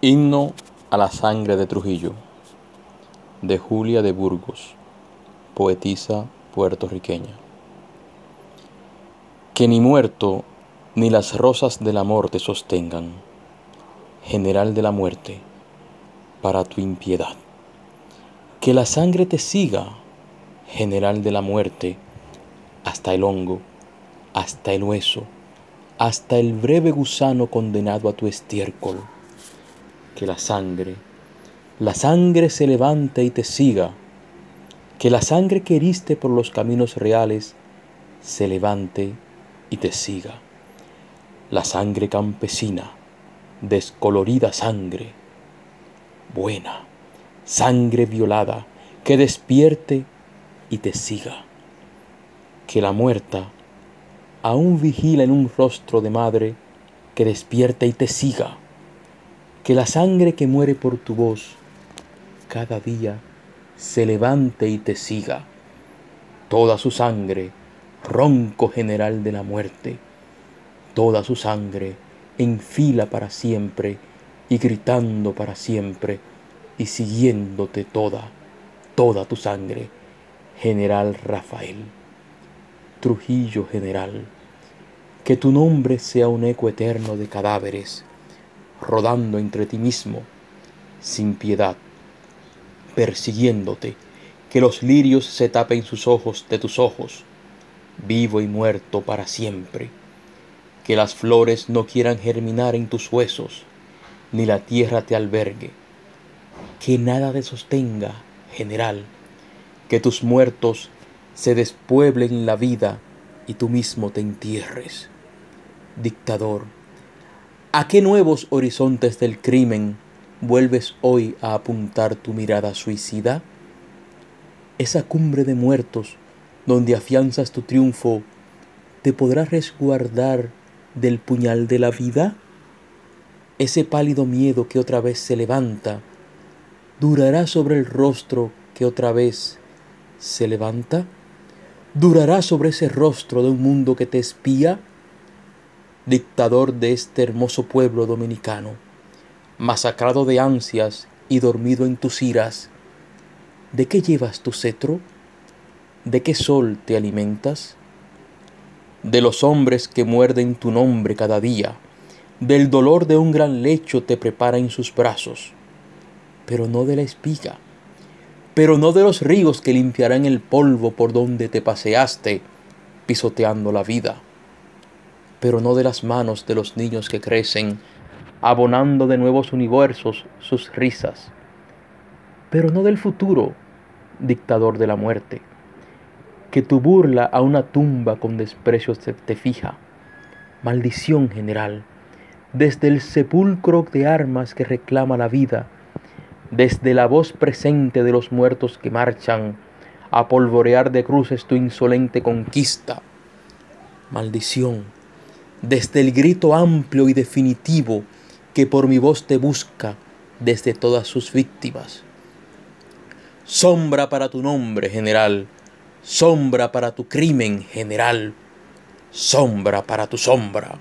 Himno a la sangre de Trujillo, de Julia de Burgos, poetisa puertorriqueña. Que ni muerto ni las rosas del amor te sostengan, general de la muerte, para tu impiedad. Que la sangre te siga, general de la muerte, hasta el hongo, hasta el hueso, hasta el breve gusano condenado a tu estiércol que la sangre, la sangre se levante y te siga, que la sangre que heriste por los caminos reales se levante y te siga. La sangre campesina, descolorida sangre, buena, sangre violada, que despierte y te siga. Que la muerta aún vigila en un rostro de madre que despierte y te siga que la sangre que muere por tu voz cada día se levante y te siga. Toda su sangre, ronco general de la muerte, toda su sangre en fila para siempre y gritando para siempre y siguiéndote toda, toda tu sangre, general Rafael. Trujillo general, que tu nombre sea un eco eterno de cadáveres rodando entre ti mismo, sin piedad, persiguiéndote, que los lirios se tapen sus ojos de tus ojos, vivo y muerto para siempre, que las flores no quieran germinar en tus huesos, ni la tierra te albergue, que nada te sostenga, general, que tus muertos se despueblen la vida y tú mismo te entierres. Dictador, ¿A qué nuevos horizontes del crimen vuelves hoy a apuntar tu mirada suicida? Esa cumbre de muertos donde afianzas tu triunfo, ¿te podrá resguardar del puñal de la vida? Ese pálido miedo que otra vez se levanta, ¿durará sobre el rostro que otra vez se levanta? ¿Durará sobre ese rostro de un mundo que te espía? Dictador de este hermoso pueblo dominicano, masacrado de ansias y dormido en tus iras, ¿de qué llevas tu cetro? ¿De qué sol te alimentas? De los hombres que muerden tu nombre cada día, del dolor de un gran lecho te prepara en sus brazos, pero no de la espiga, pero no de los ríos que limpiarán el polvo por donde te paseaste, pisoteando la vida pero no de las manos de los niños que crecen, abonando de nuevos universos sus risas, pero no del futuro, dictador de la muerte, que tu burla a una tumba con desprecio te fija, maldición general, desde el sepulcro de armas que reclama la vida, desde la voz presente de los muertos que marchan a polvorear de cruces tu insolente conquista. Maldición desde el grito amplio y definitivo que por mi voz te busca desde todas sus víctimas. Sombra para tu nombre, general, sombra para tu crimen, general, sombra para tu sombra.